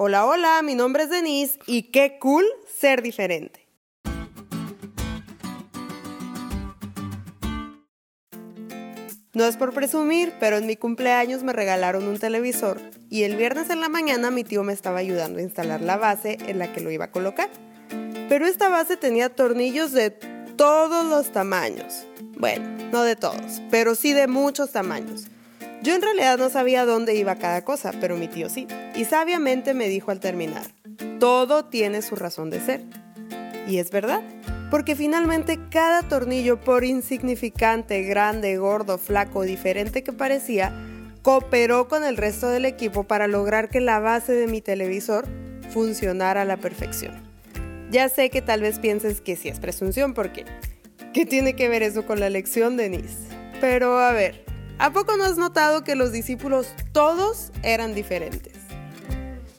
Hola, hola, mi nombre es Denise y qué cool ser diferente. No es por presumir, pero en mi cumpleaños me regalaron un televisor y el viernes en la mañana mi tío me estaba ayudando a instalar la base en la que lo iba a colocar. Pero esta base tenía tornillos de todos los tamaños. Bueno, no de todos, pero sí de muchos tamaños. Yo en realidad no sabía dónde iba cada cosa, pero mi tío sí. Y sabiamente me dijo al terminar, todo tiene su razón de ser. Y es verdad, porque finalmente cada tornillo, por insignificante, grande, gordo, flaco, diferente que parecía, cooperó con el resto del equipo para lograr que la base de mi televisor funcionara a la perfección. Ya sé que tal vez pienses que sí es presunción, porque ¿qué tiene que ver eso con la lección, Denise? Pero a ver, ¿A poco no has notado que los discípulos todos eran diferentes?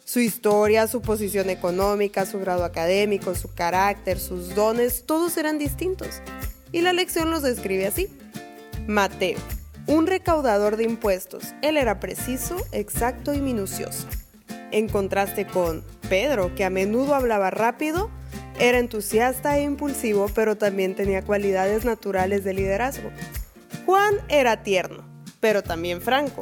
Su historia, su posición económica, su grado académico, su carácter, sus dones, todos eran distintos. Y la lección los describe así. Mateo, un recaudador de impuestos. Él era preciso, exacto y minucioso. En contraste con Pedro, que a menudo hablaba rápido, era entusiasta e impulsivo, pero también tenía cualidades naturales de liderazgo. Juan era tierno, pero también franco.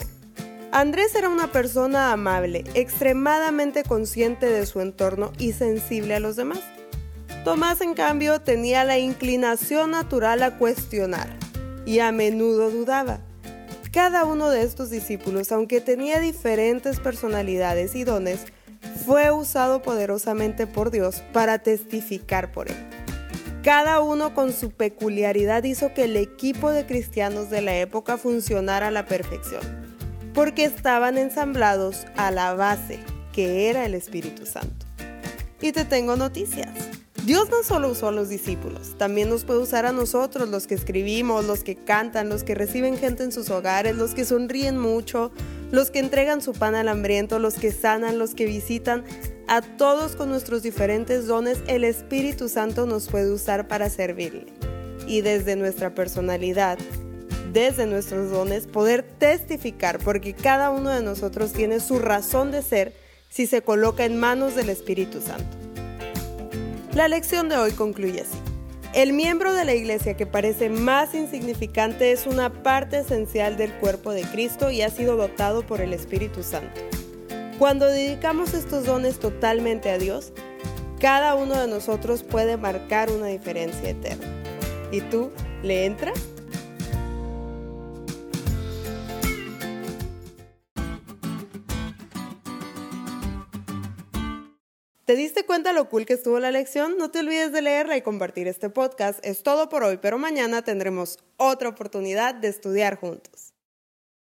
Andrés era una persona amable, extremadamente consciente de su entorno y sensible a los demás. Tomás, en cambio, tenía la inclinación natural a cuestionar y a menudo dudaba. Cada uno de estos discípulos, aunque tenía diferentes personalidades y dones, fue usado poderosamente por Dios para testificar por él. Cada uno con su peculiaridad hizo que el equipo de cristianos de la época funcionara a la perfección, porque estaban ensamblados a la base, que era el Espíritu Santo. Y te tengo noticias. Dios no solo usó a los discípulos, también nos puede usar a nosotros, los que escribimos, los que cantan, los que reciben gente en sus hogares, los que sonríen mucho, los que entregan su pan al hambriento, los que sanan, los que visitan. A todos con nuestros diferentes dones, el Espíritu Santo nos puede usar para servirle. Y desde nuestra personalidad, desde nuestros dones, poder testificar, porque cada uno de nosotros tiene su razón de ser si se coloca en manos del Espíritu Santo. La lección de hoy concluye así. El miembro de la iglesia que parece más insignificante es una parte esencial del cuerpo de Cristo y ha sido dotado por el Espíritu Santo. Cuando dedicamos estos dones totalmente a Dios, cada uno de nosotros puede marcar una diferencia eterna. ¿Y tú le entras? ¿Te diste cuenta lo cool que estuvo la lección? No te olvides de leerla y compartir este podcast. Es todo por hoy, pero mañana tendremos otra oportunidad de estudiar juntos.